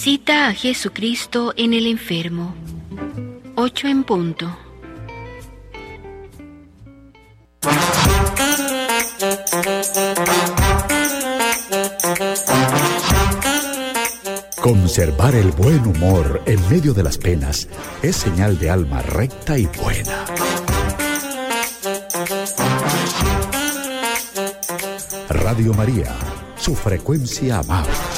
Visita a Jesucristo en el enfermo. 8 en punto. Conservar el buen humor en medio de las penas es señal de alma recta y buena. Radio María, su frecuencia amable.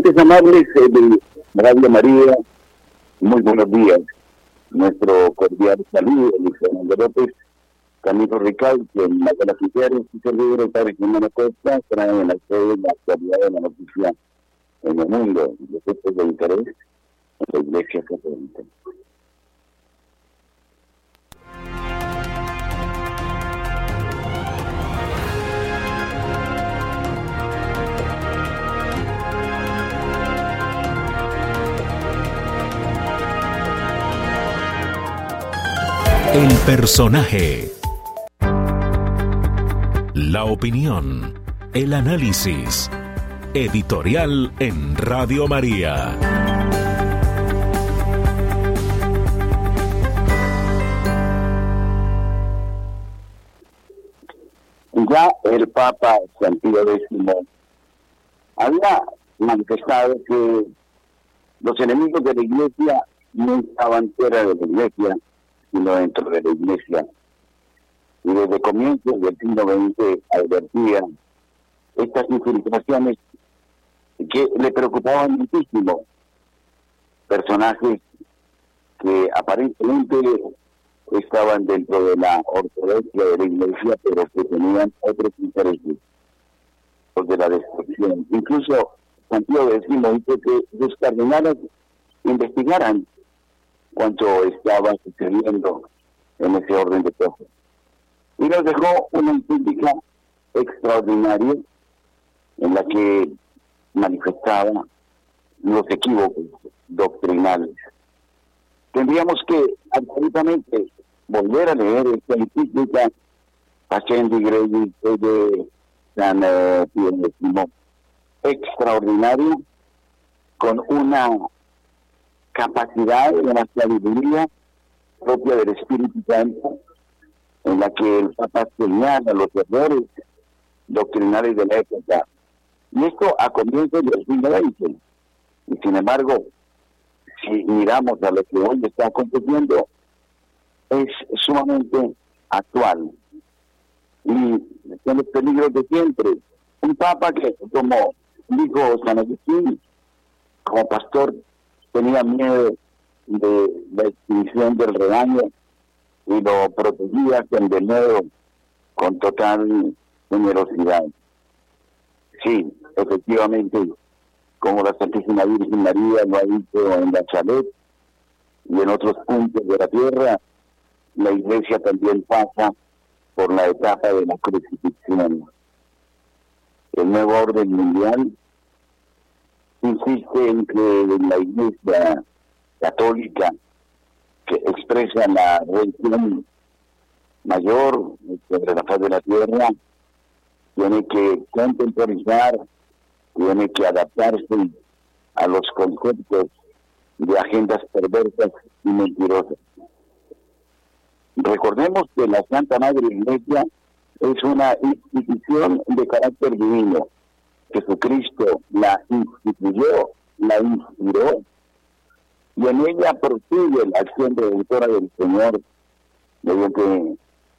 Oyentes amables de Radio María, muy buenos días. Nuestro cordial saludo, Luis Fernando López, Camilo Rical, quien la de las mujeres y servidor del Padre Jimena Costa, traen la actualidad de la noticia en el mundo, los hechos de interés en la Iglesia Católica. Personaje. La opinión. El análisis. Editorial en Radio María. Ya el Papa Santiago X había manifestado que los enemigos de la Iglesia no estaban fuera de la Iglesia, sino dentro de la iglesia. Y desde comienzos del siglo XX advertía estas infiltraciones que le preocupaban muchísimo. Personajes que aparentemente estaban dentro de la ortodoxia de la iglesia, pero que tenían otros intereses, los de la destrucción. Incluso Santiago X dice que los cardenales investigaran cuánto estaba sucediendo en ese orden de cosas. Y nos dejó una encíclica extraordinaria en la que manifestaba los equívocos doctrinales. Tendríamos que absolutamente volver a leer esta encíclica Ascendi Grey de San eh, Pío extraordinaria, con una capacidad, de la sabiduría propia del Espíritu Santo, en la que el Papa señala los errores doctrinales de la época. Y esto a comienzos del siglo XX. Y sin embargo, si miramos a lo que hoy está aconteciendo, es sumamente actual. Y son los peligros de siempre. Un papa que, como dijo San Agustín, como pastor tenía miedo de la extinción del rebaño y lo protegía con nuevo con total generosidad. Sí, efectivamente, como la Santísima Virgen María lo ha dicho en la Chalet y en otros puntos de la tierra, la Iglesia también pasa por la etapa de la crucifixión. El nuevo orden mundial insiste en que la Iglesia católica que expresa la religión mayor sobre la faz de la tierra tiene que contemporizar, tiene que adaptarse a los conceptos de agendas perversas y mentirosas. Recordemos que la Santa Madre Iglesia es una institución de carácter divino. Jesucristo la instituyó, la inspiró, y en ella prosigue la acción redentora del Señor mediante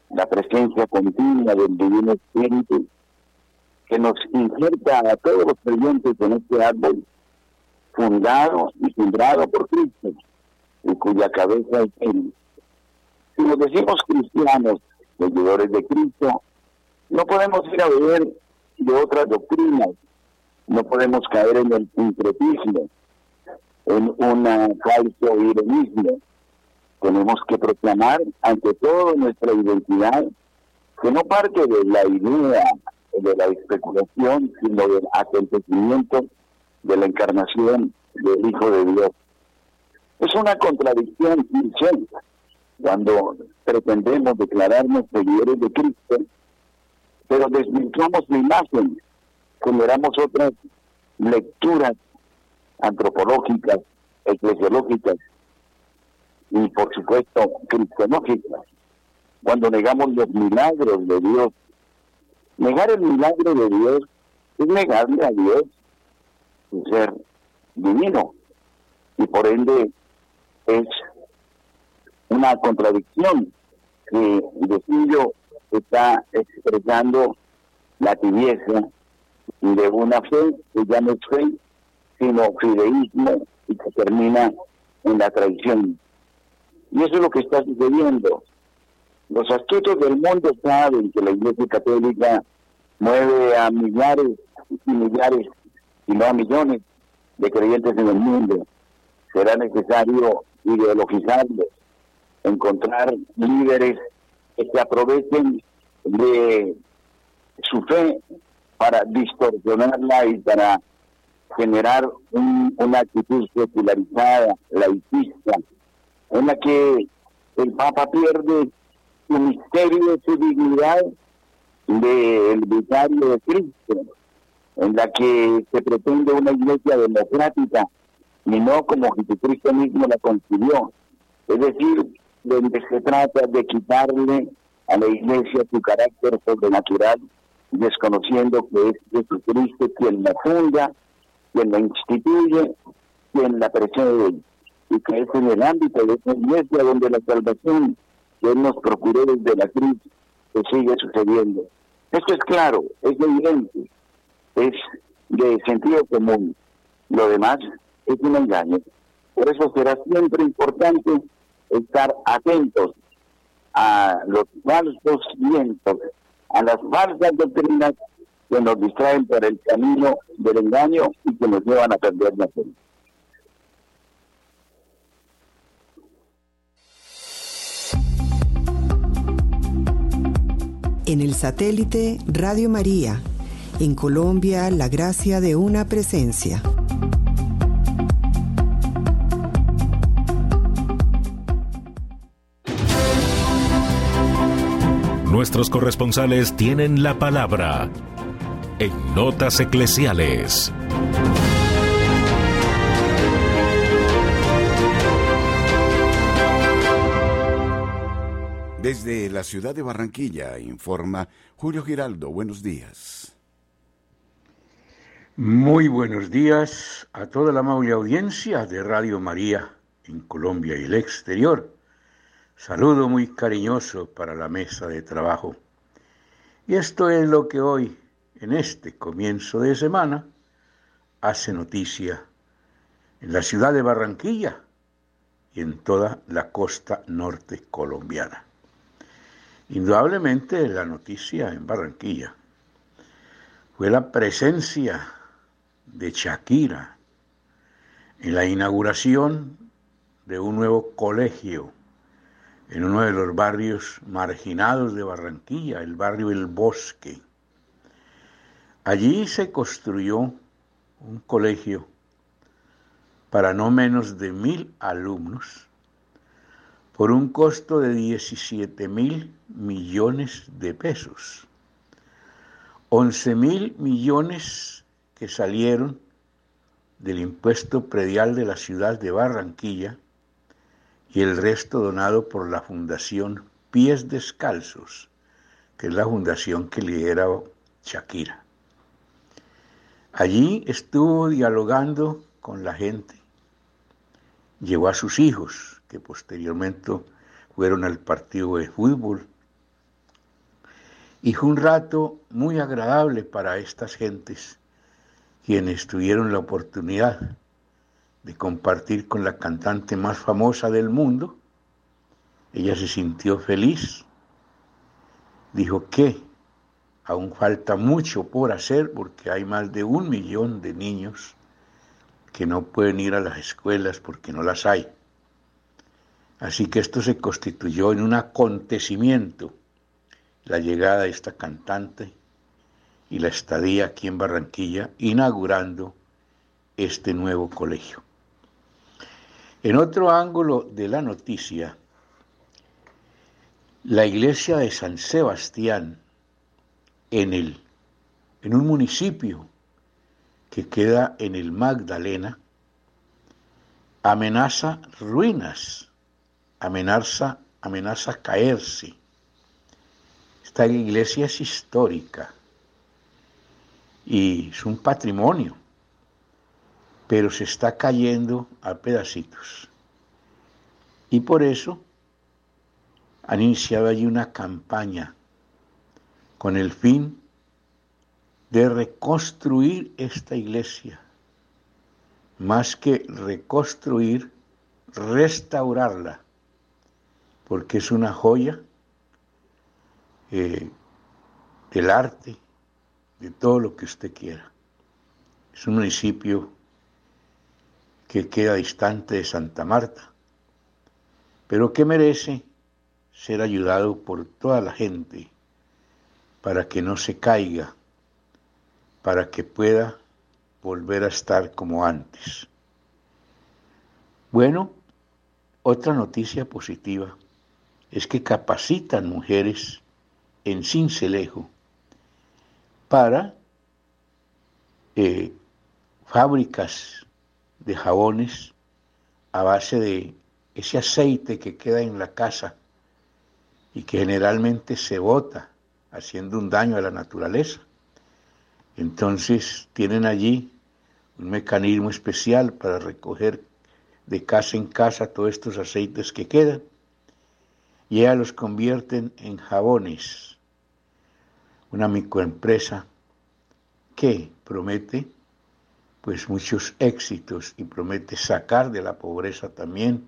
la presencia continua del Divino Espíritu que nos injerta a todos los creyentes en este árbol fundado y sembrado por Cristo y cuya cabeza es Él. Si nos decimos cristianos, seguidores de Cristo, no podemos ir a beber de otras doctrinas, no podemos caer en el sincretismo, en un falso ironismo. Tenemos que proclamar ante todo nuestra identidad, que no parte de la idea, de la especulación, sino del acontecimiento de la encarnación del Hijo de Dios. Es una contradicción cuando pretendemos declararnos seguidores de Cristo, pero desvirtuamos la imagen, generamos otras lecturas antropológicas, eclesiológicas y por supuesto cristológicas. Cuando negamos los milagros de Dios, negar el milagro de Dios es negarle a Dios su ser divino y por ende es una contradicción que de suyo está expresando la tibieza de una fe que ya no es fe, sino fideísmo y que termina en la traición. Y eso es lo que está sucediendo. Los astutos del mundo saben que la Iglesia Católica mueve a millares y millares, y no a millones de creyentes en el mundo. Será necesario ideologizarlos, encontrar líderes que se aprovechen de su fe para distorsionarla y para generar una actitud secularizada, laicista, en la que el Papa pierde su misterio, su dignidad del vicario de Cristo, en la que se pretende una iglesia democrática y no como Jesucristo mismo la concibió. Es decir, donde se trata de quitarle a la iglesia su carácter sobrenatural, desconociendo que es Jesucristo quien la funda, quien la instituye, quien la precede, y que es en el ámbito de esa iglesia donde la salvación que Él nos procuró desde la cruz que sigue sucediendo. Esto es claro, es evidente, es de sentido común. Lo demás es un engaño. Por eso será siempre importante estar atentos a los falsos vientos, a las falsas doctrinas que nos distraen por el camino del engaño y que nos llevan a perder la fe. En el satélite Radio María, en Colombia, la gracia de una presencia. Nuestros corresponsales tienen la palabra en Notas Eclesiales. Desde la ciudad de Barranquilla informa Julio Giraldo. Buenos días. Muy buenos días a toda la amable audiencia de Radio María en Colombia y el exterior. Saludo muy cariñoso para la mesa de trabajo. Y esto es lo que hoy en este comienzo de semana hace noticia en la ciudad de Barranquilla y en toda la costa norte colombiana. Indudablemente la noticia en Barranquilla fue la presencia de Shakira en la inauguración de un nuevo colegio en uno de los barrios marginados de Barranquilla, el barrio El Bosque. Allí se construyó un colegio para no menos de mil alumnos por un costo de 17 mil millones de pesos. 11 mil millones que salieron del impuesto predial de la ciudad de Barranquilla y el resto donado por la Fundación Pies Descalzos, que es la fundación que lidera Shakira. Allí estuvo dialogando con la gente, llevó a sus hijos, que posteriormente fueron al partido de fútbol, y fue un rato muy agradable para estas gentes, quienes tuvieron la oportunidad de compartir con la cantante más famosa del mundo. Ella se sintió feliz, dijo que aún falta mucho por hacer porque hay más de un millón de niños que no pueden ir a las escuelas porque no las hay. Así que esto se constituyó en un acontecimiento, la llegada de esta cantante y la estadía aquí en Barranquilla, inaugurando este nuevo colegio. En otro ángulo de la noticia, la iglesia de San Sebastián, en, el, en un municipio que queda en el Magdalena, amenaza ruinas, amenaza, amenaza caerse. Esta iglesia es histórica y es un patrimonio pero se está cayendo a pedacitos. Y por eso han iniciado allí una campaña con el fin de reconstruir esta iglesia, más que reconstruir, restaurarla, porque es una joya eh, del arte, de todo lo que usted quiera. Es un municipio que queda distante de Santa Marta, pero que merece ser ayudado por toda la gente para que no se caiga, para que pueda volver a estar como antes. Bueno, otra noticia positiva es que capacitan mujeres en Cincelejo para eh, fábricas de jabones a base de ese aceite que queda en la casa y que generalmente se bota haciendo un daño a la naturaleza. Entonces tienen allí un mecanismo especial para recoger de casa en casa todos estos aceites que quedan y ellas los convierten en jabones. Una microempresa que promete pues muchos éxitos y promete sacar de la pobreza también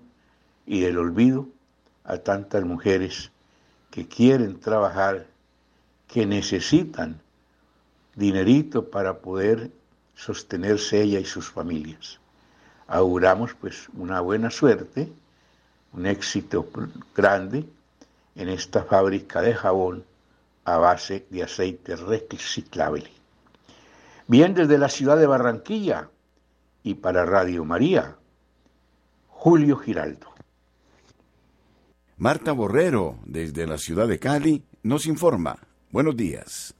y del olvido a tantas mujeres que quieren trabajar, que necesitan dinerito para poder sostenerse ella y sus familias. Auguramos pues una buena suerte, un éxito grande en esta fábrica de jabón a base de aceite reciclable. Bien desde la ciudad de Barranquilla y para Radio María, Julio Giraldo. Marta Borrero, desde la ciudad de Cali, nos informa. Buenos días.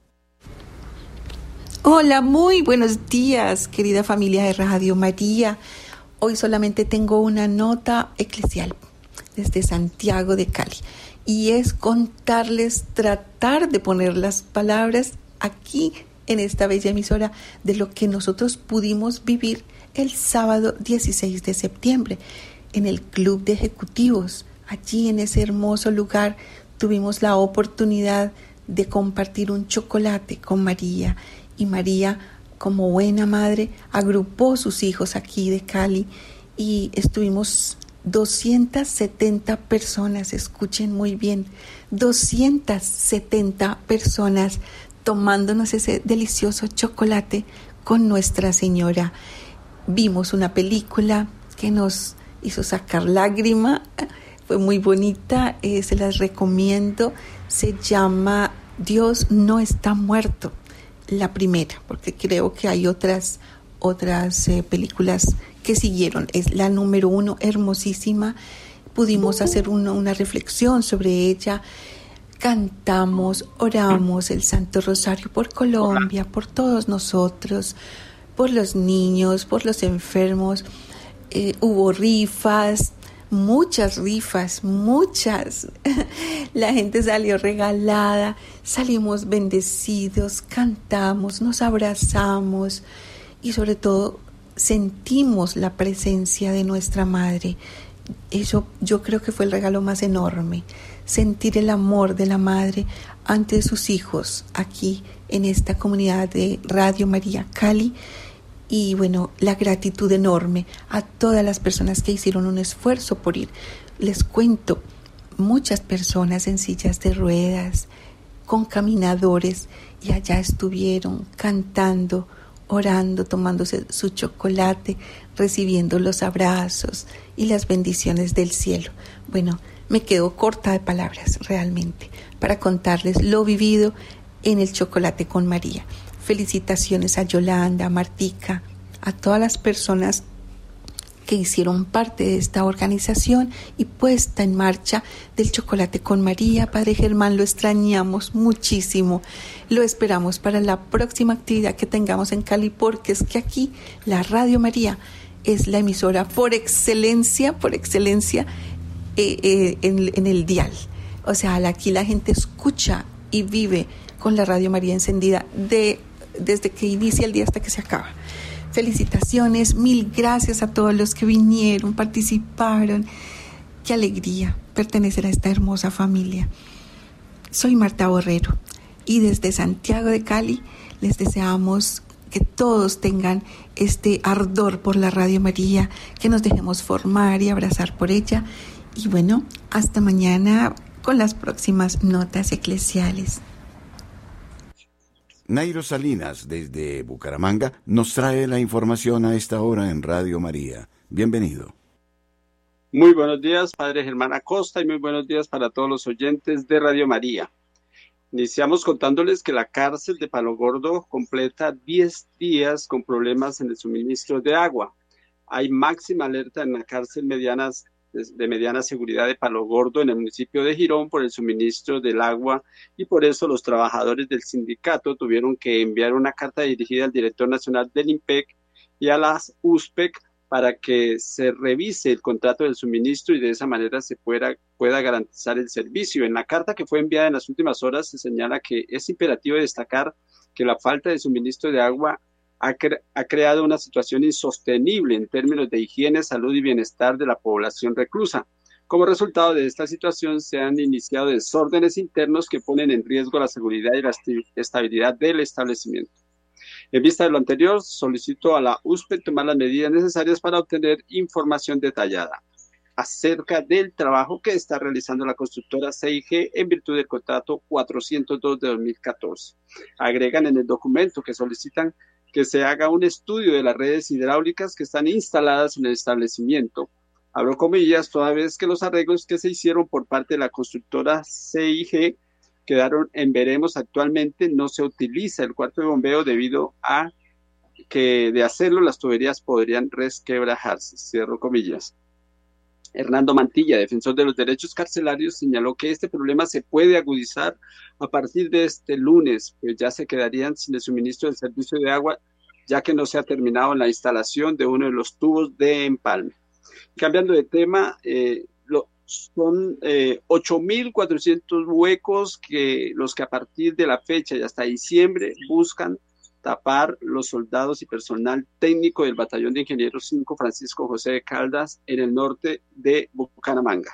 Hola, muy buenos días, querida familia de Radio María. Hoy solamente tengo una nota eclesial desde Santiago de Cali y es contarles, tratar de poner las palabras aquí en esta bella emisora de lo que nosotros pudimos vivir el sábado 16 de septiembre en el Club de Ejecutivos. Allí en ese hermoso lugar tuvimos la oportunidad de compartir un chocolate con María y María como buena madre agrupó sus hijos aquí de Cali y estuvimos 270 personas, escuchen muy bien, 270 personas tomándonos ese delicioso chocolate con Nuestra Señora. Vimos una película que nos hizo sacar lágrima, fue muy bonita, eh, se las recomiendo, se llama Dios no está muerto, la primera, porque creo que hay otras, otras eh, películas que siguieron. Es la número uno, hermosísima. Pudimos hacer una, una reflexión sobre ella. Cantamos, oramos el Santo Rosario por Colombia, por todos nosotros, por los niños, por los enfermos. Eh, hubo rifas, muchas rifas, muchas. La gente salió regalada, salimos bendecidos, cantamos, nos abrazamos y sobre todo sentimos la presencia de nuestra madre. Eso yo creo que fue el regalo más enorme, sentir el amor de la madre ante sus hijos aquí en esta comunidad de Radio María Cali y bueno, la gratitud enorme a todas las personas que hicieron un esfuerzo por ir. Les cuento, muchas personas en sillas de ruedas, con caminadores, y allá estuvieron cantando, orando, tomándose su chocolate, recibiendo los abrazos y las bendiciones del cielo. Bueno, me quedo corta de palabras realmente para contarles lo vivido en el chocolate con María. Felicitaciones a Yolanda, a Martica, a todas las personas que hicieron parte de esta organización y puesta en marcha del Chocolate con María. Padre Germán, lo extrañamos muchísimo. Lo esperamos para la próxima actividad que tengamos en Cali, porque es que aquí la Radio María es la emisora por excelencia, por excelencia eh, eh, en, el dial. O sea, aquí la gente escucha y vive con la Radio María encendida de desde que inicia el día hasta que se acaba. Felicitaciones, mil gracias a todos los que vinieron, participaron. Qué alegría pertenecer a esta hermosa familia. Soy Marta Borrero y desde Santiago de Cali les deseamos que todos tengan este ardor por la Radio María, que nos dejemos formar y abrazar por ella. Y bueno, hasta mañana con las próximas notas eclesiales. Nairo Salinas, desde Bucaramanga, nos trae la información a esta hora en Radio María. Bienvenido. Muy buenos días, Padre Germán Acosta, y muy buenos días para todos los oyentes de Radio María. Iniciamos contándoles que la cárcel de Palo Gordo completa 10 días con problemas en el suministro de agua. Hay máxima alerta en la cárcel medianas de mediana seguridad de Palo Gordo en el municipio de Girón por el suministro del agua y por eso los trabajadores del sindicato tuvieron que enviar una carta dirigida al director nacional del IMPEC y a las USPEC para que se revise el contrato del suministro y de esa manera se pueda, pueda garantizar el servicio. En la carta que fue enviada en las últimas horas se señala que es imperativo destacar que la falta de suministro de agua ha, creado una situación insostenible en términos de higiene, salud y bienestar de la población reclusa. Como resultado de esta situación, se han iniciado desórdenes internos que ponen en riesgo la seguridad y la estabilidad del establecimiento. En vista de lo anterior, solicito a la USPE tomar las medidas necesarias para obtener información detallada acerca del trabajo que está realizando la constructora CIG en virtud del contrato 402 de 2014. Agregan en el documento que solicitan que se haga un estudio de las redes hidráulicas que están instaladas en el establecimiento. Abro comillas, toda vez que los arreglos que se hicieron por parte de la constructora CIG quedaron en veremos actualmente, no se utiliza el cuarto de bombeo debido a que de hacerlo las tuberías podrían resquebrajarse. Cierro comillas. Hernando Mantilla, defensor de los derechos carcelarios, señaló que este problema se puede agudizar a partir de este lunes, pues ya se quedarían sin el suministro del servicio de agua, ya que no se ha terminado la instalación de uno de los tubos de empalme. Cambiando de tema, eh, son eh, 8.400 huecos que los que a partir de la fecha y hasta diciembre buscan tapar los soldados y personal técnico del Batallón de Ingenieros 5 Francisco José de Caldas en el norte de Bucaramanga.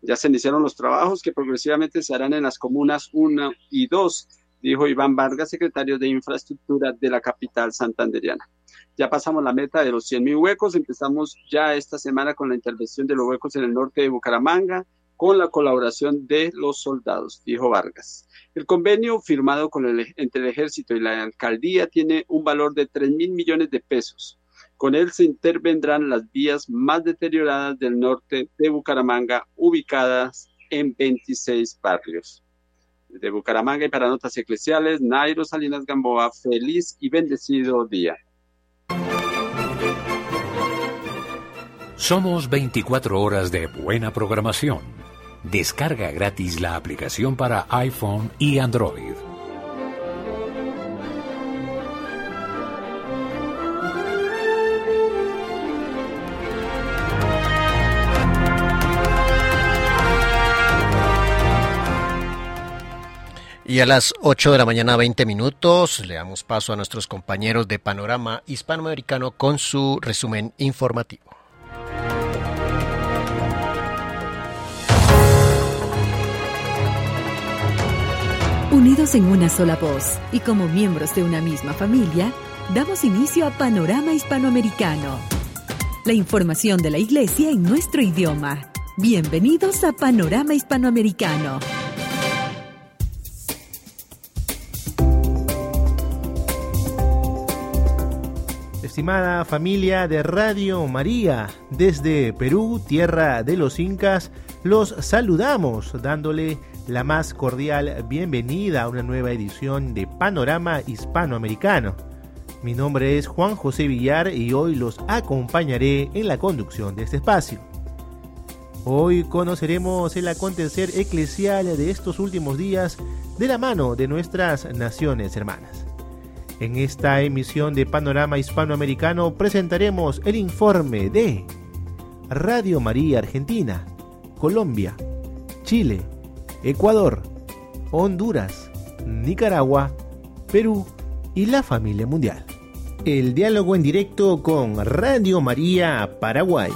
Ya se iniciaron los trabajos que progresivamente se harán en las comunas 1 y 2, dijo Iván Vargas, secretario de Infraestructura de la capital santanderiana. Ya pasamos la meta de los 100.000 huecos, empezamos ya esta semana con la intervención de los huecos en el norte de Bucaramanga, con la colaboración de los soldados, dijo Vargas. El convenio firmado entre el ejército y la alcaldía tiene un valor de 3 mil millones de pesos. Con él se intervendrán las vías más deterioradas del norte de Bucaramanga, ubicadas en 26 barrios. De Bucaramanga y para notas eclesiales, Nairo Salinas Gamboa, feliz y bendecido día. Somos 24 horas de buena programación. Descarga gratis la aplicación para iPhone y Android. Y a las 8 de la mañana, 20 minutos, le damos paso a nuestros compañeros de Panorama Hispanoamericano con su resumen informativo. En una sola voz y como miembros de una misma familia, damos inicio a Panorama Hispanoamericano. La información de la Iglesia en nuestro idioma. Bienvenidos a Panorama Hispanoamericano. Estimada familia de Radio María, desde Perú, tierra de los incas, los saludamos dándole la más cordial bienvenida a una nueva edición de Panorama Hispanoamericano. Mi nombre es Juan José Villar y hoy los acompañaré en la conducción de este espacio. Hoy conoceremos el acontecer eclesial de estos últimos días de la mano de nuestras naciones hermanas. En esta emisión de Panorama Hispanoamericano presentaremos el informe de Radio María Argentina, Colombia, Chile, Ecuador, Honduras, Nicaragua, Perú y la familia mundial. El diálogo en directo con Radio María Paraguay.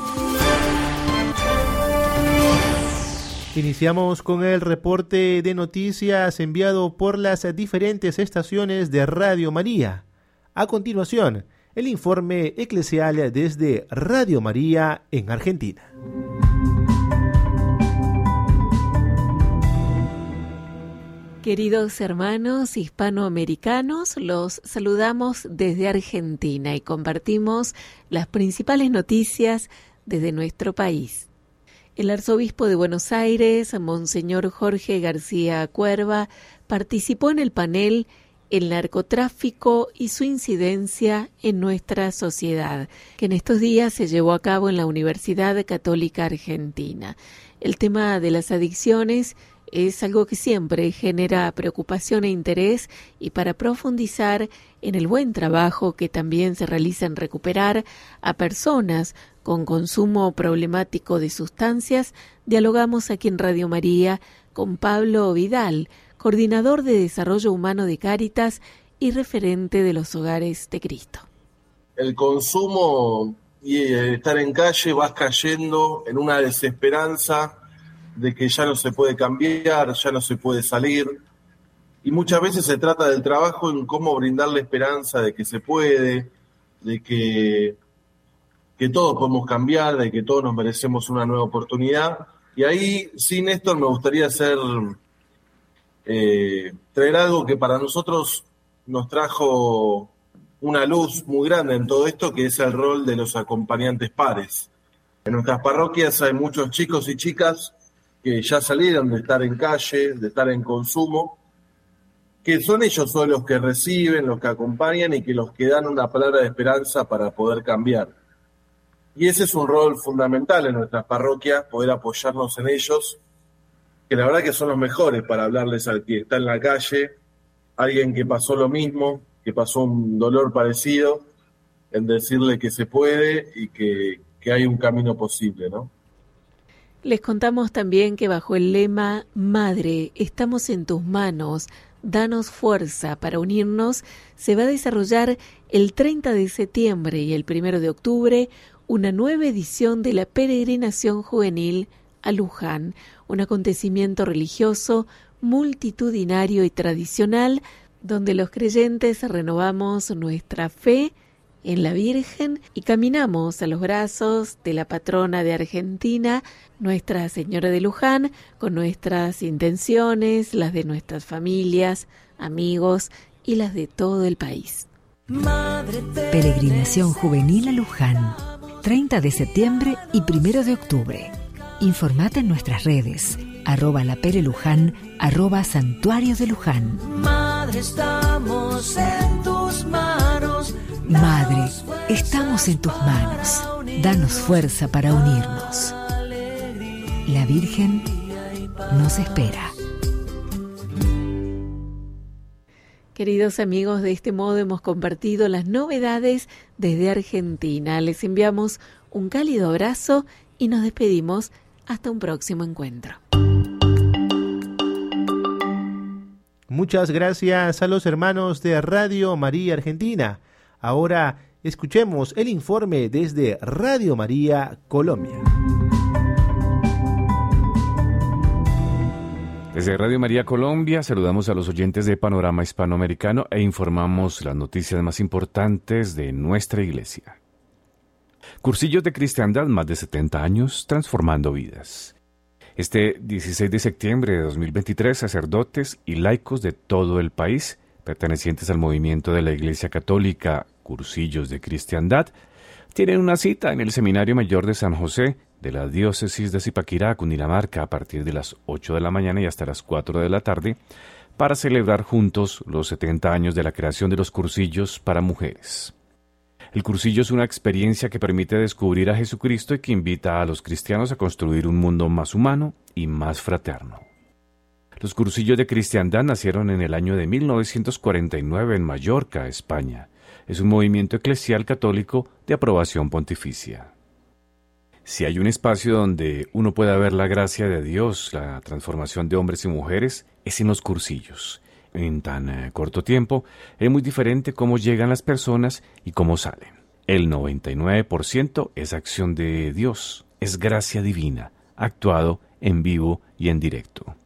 Iniciamos con el reporte de noticias enviado por las diferentes estaciones de Radio María. A continuación, el informe eclesial desde Radio María en Argentina. Queridos hermanos hispanoamericanos, los saludamos desde Argentina y compartimos las principales noticias desde nuestro país. El arzobispo de Buenos Aires, Monseñor Jorge García Cuerva, participó en el panel El narcotráfico y su incidencia en nuestra sociedad, que en estos días se llevó a cabo en la Universidad Católica Argentina. El tema de las adicciones es algo que siempre genera preocupación e interés y para profundizar en el buen trabajo que también se realiza en recuperar a personas con consumo problemático de sustancias, dialogamos aquí en Radio María con Pablo Vidal, coordinador de Desarrollo Humano de Cáritas y referente de los hogares de Cristo. El consumo y estar en calle vas cayendo en una desesperanza de que ya no se puede cambiar, ya no se puede salir. Y muchas veces se trata del trabajo en cómo brindarle esperanza de que se puede, de que, que todos podemos cambiar, de que todos nos merecemos una nueva oportunidad. Y ahí, sin esto, me gustaría hacer, eh, traer algo que para nosotros nos trajo una luz muy grande en todo esto, que es el rol de los acompañantes pares. En nuestras parroquias hay muchos chicos y chicas que ya salieron de estar en calle, de estar en consumo, que son ellos son los que reciben, los que acompañan y que los que dan una palabra de esperanza para poder cambiar. Y ese es un rol fundamental en nuestras parroquias, poder apoyarnos en ellos, que la verdad que son los mejores para hablarles al que está en la calle, alguien que pasó lo mismo, que pasó un dolor parecido, en decirle que se puede y que, que hay un camino posible, ¿no? Les contamos también que bajo el lema Madre, estamos en tus manos, danos fuerza para unirnos, se va a desarrollar el 30 de septiembre y el 1 de octubre una nueva edición de la peregrinación juvenil a Luján, un acontecimiento religioso multitudinario y tradicional donde los creyentes renovamos nuestra fe en la Virgen y caminamos a los brazos de la patrona de Argentina, Nuestra Señora de Luján, con nuestras intenciones, las de nuestras familias, amigos y las de todo el país. Peregrinación Juvenil a Luján, 30 de septiembre y 1 de octubre. Informate en nuestras redes, arroba la Pere Luján, arroba Santuario de Luján. Madre, estamos en manos Madre, estamos en tus manos. danos fuerza para unirnos. La Virgen nos espera. Queridos amigos, de este modo hemos compartido las novedades desde Argentina. Les enviamos un cálido abrazo y nos despedimos hasta un próximo encuentro. Muchas gracias a los hermanos de Radio María Argentina. Ahora escuchemos el informe desde Radio María Colombia. Desde Radio María Colombia saludamos a los oyentes de Panorama Hispanoamericano e informamos las noticias más importantes de nuestra iglesia. Cursillos de cristiandad más de 70 años transformando vidas. Este 16 de septiembre de 2023, sacerdotes y laicos de todo el país, pertenecientes al movimiento de la Iglesia Católica Cursillos de Cristiandad, tienen una cita en el Seminario Mayor de San José de la diócesis de Zipaquirá, Cundinamarca, a partir de las 8 de la mañana y hasta las 4 de la tarde, para celebrar juntos los 70 años de la creación de los cursillos para mujeres. El cursillo es una experiencia que permite descubrir a Jesucristo y que invita a los cristianos a construir un mundo más humano y más fraterno. Los cursillos de cristiandad nacieron en el año de 1949 en Mallorca, España. Es un movimiento eclesial católico de aprobación pontificia. Si hay un espacio donde uno pueda ver la gracia de Dios, la transformación de hombres y mujeres, es en los cursillos. En tan eh, corto tiempo, es muy diferente cómo llegan las personas y cómo salen. El 99% es acción de Dios, es gracia divina, actuado en vivo y en directo.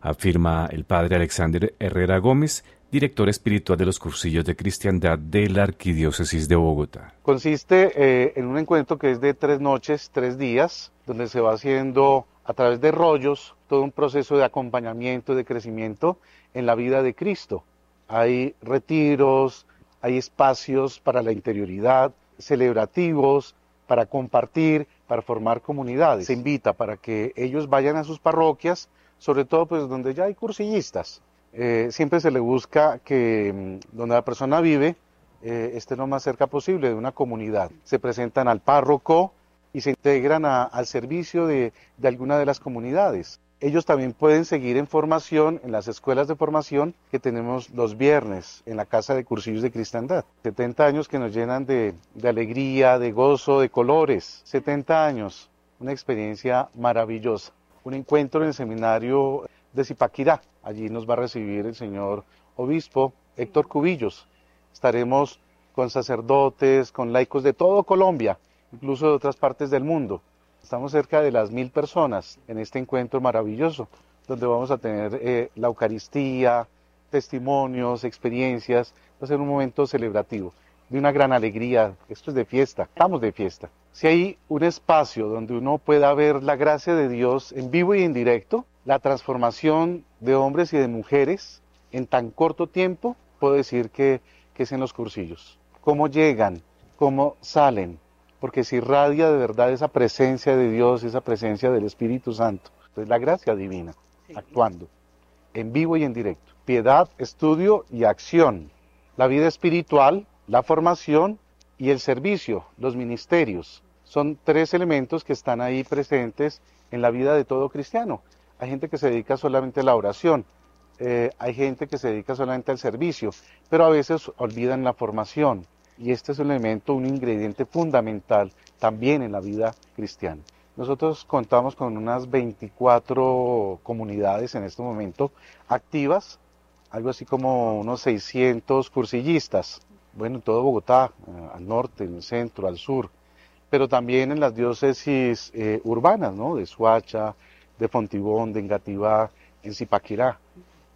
Afirma el padre Alexander Herrera Gómez, director espiritual de los cursillos de cristiandad de la Arquidiócesis de Bogotá. Consiste eh, en un encuentro que es de tres noches, tres días, donde se va haciendo a través de rollos todo un proceso de acompañamiento, de crecimiento en la vida de Cristo. Hay retiros, hay espacios para la interioridad, celebrativos, para compartir, para formar comunidades. Se invita para que ellos vayan a sus parroquias, sobre todo pues donde ya hay cursillistas, eh, siempre se le busca que mm, donde la persona vive eh, esté lo más cerca posible de una comunidad. Se presentan al párroco y se integran al servicio de, alguna de las comunidades. Ellos también pueden seguir en formación en las escuelas de formación que tenemos los viernes en la Casa de Cursillos de Cristiandad. 70 años que nos llenan de, de alegría, de gozo, de colores. 70 años, una experiencia maravillosa. Un encuentro en el seminario de Zipaquirá. Allí nos va a recibir el señor obispo Héctor Cubillos. Estaremos con sacerdotes, con laicos de todo Colombia, incluso de otras partes del mundo. Estamos cerca de las mil personas en este encuentro maravilloso, donde vamos a tener eh, la Eucaristía, testimonios, experiencias. Va a ser un momento celebrativo, de una gran alegría. Esto es de fiesta, estamos de fiesta. Si hay un espacio donde uno pueda ver la gracia de Dios en vivo y en directo, la transformación de hombres y de mujeres en tan corto tiempo, puedo decir que, es en los cursillos. Cómo llegan, cómo salen, porque se irradia de verdad esa presencia de Dios, esa presencia del Espíritu Santo. Es la gracia divina, actuando, en vivo y en directo. Piedad, estudio y acción. La vida espiritual, la formación y el servicio, los ministerios. Son tres elementos que están ahí presentes en la vida de todo cristiano. Hay gente que se dedica solamente a la oración, eh, hay gente que se dedica solamente al servicio, pero a veces olvidan la formación. Y este es un elemento, un ingrediente fundamental también en la vida cristiana. Nosotros contamos con unas 24 comunidades en este momento activas, algo así como unos 600 cursillistas, bueno, en todo Bogotá, eh, al norte, en el centro, al sur, pero también en las diócesis eh, urbanas, ¿no? De Suacha, de Fontibón, de Engativá, en Zipaquirá.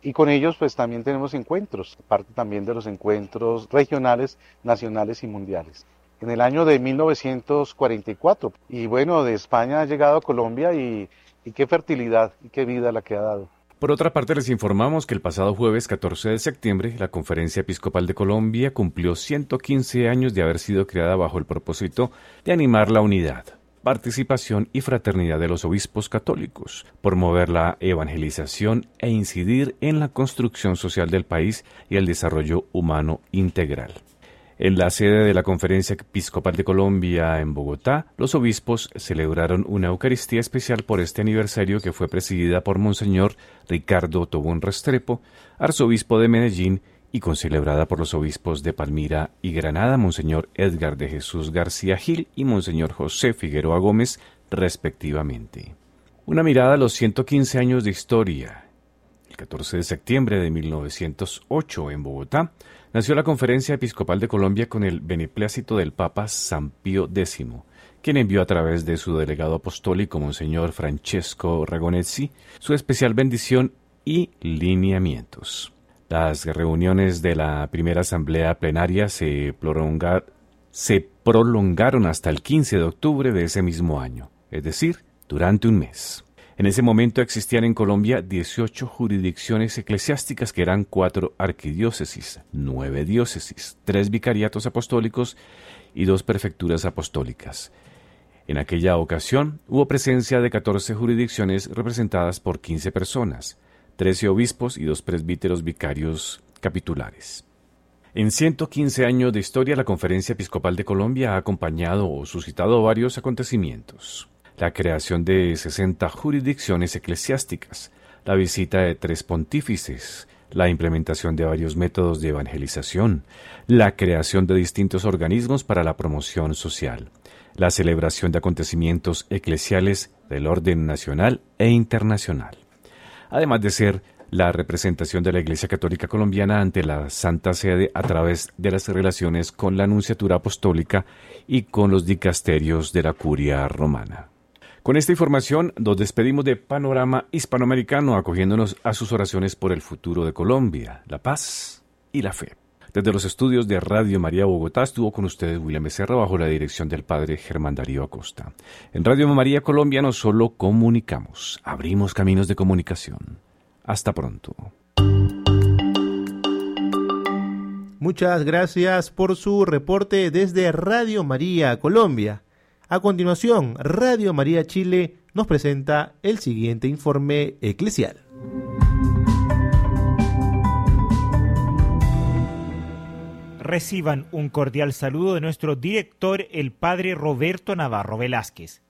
Y con ellos pues también tenemos encuentros, parte también de los encuentros regionales, nacionales y mundiales. En el año de 1944, y bueno, de España ha llegado a Colombia y, y qué fertilidad y qué vida la que ha dado. Por otra parte, les informamos que el pasado jueves 14 de septiembre, la Conferencia Episcopal de Colombia cumplió 115 años de haber sido creada bajo el propósito de animar la unidad, participación y fraternidad de los obispos católicos, promover la evangelización e incidir en la construcción social del país y el desarrollo humano integral. En la sede de la Conferencia Episcopal de Colombia en Bogotá, los obispos celebraron una Eucaristía especial por este aniversario que fue presidida por Monseñor Ricardo Tobón Restrepo, arzobispo de Medellín, y concelebrada por los obispos de Palmira y Granada, Monseñor Edgar de Jesús García Gil y Monseñor José Figueroa Gómez, respectivamente. Una mirada a los 115 años de historia. El 14 de septiembre de 1908 en Bogotá, nació la Conferencia Episcopal de Colombia con el beneplácito del Papa San Pío X, quien envió a través de su delegado apostólico, Monseñor Francesco Ragonezzi, su especial bendición y lineamientos. Las reuniones de la primera asamblea plenaria se, prolongaron hasta el 15 de octubre de ese mismo año, es decir, durante un mes. En ese momento existían en Colombia 18 jurisdicciones eclesiásticas que eran cuatro arquidiócesis, nueve diócesis, tres vicariatos apostólicos y dos prefecturas apostólicas. En aquella ocasión hubo presencia de 14 jurisdicciones representadas por 15 personas, 13 obispos y dos presbíteros vicarios capitulares. En 115 años de historia, la Conferencia Episcopal de Colombia ha acompañado o suscitado varios acontecimientos la creación de 60 jurisdicciones eclesiásticas, la visita de tres pontífices, la implementación de varios métodos de evangelización, la creación de distintos organismos para la promoción social, la celebración de acontecimientos eclesiales del orden nacional e internacional, además de ser la representación de la Iglesia Católica Colombiana ante la Santa Sede a través de las relaciones con la Anunciatura Apostólica y con los dicasterios de la Curia Romana. Con esta información nos despedimos de Panorama Hispanoamericano acogiéndonos a sus oraciones por el futuro de Colombia, la paz y la fe. Desde los estudios de Radio María Bogotá estuvo con ustedes William Becerra bajo la dirección del padre Germán Darío Acosta. En Radio María Colombia no solo comunicamos, abrimos caminos de comunicación. Hasta pronto. Muchas gracias por su reporte desde Radio María Colombia. A continuación, Radio María Chile nos presenta el siguiente informe eclesial. Reciban un cordial saludo de nuestro director, el padre Roberto Navarro Velázquez.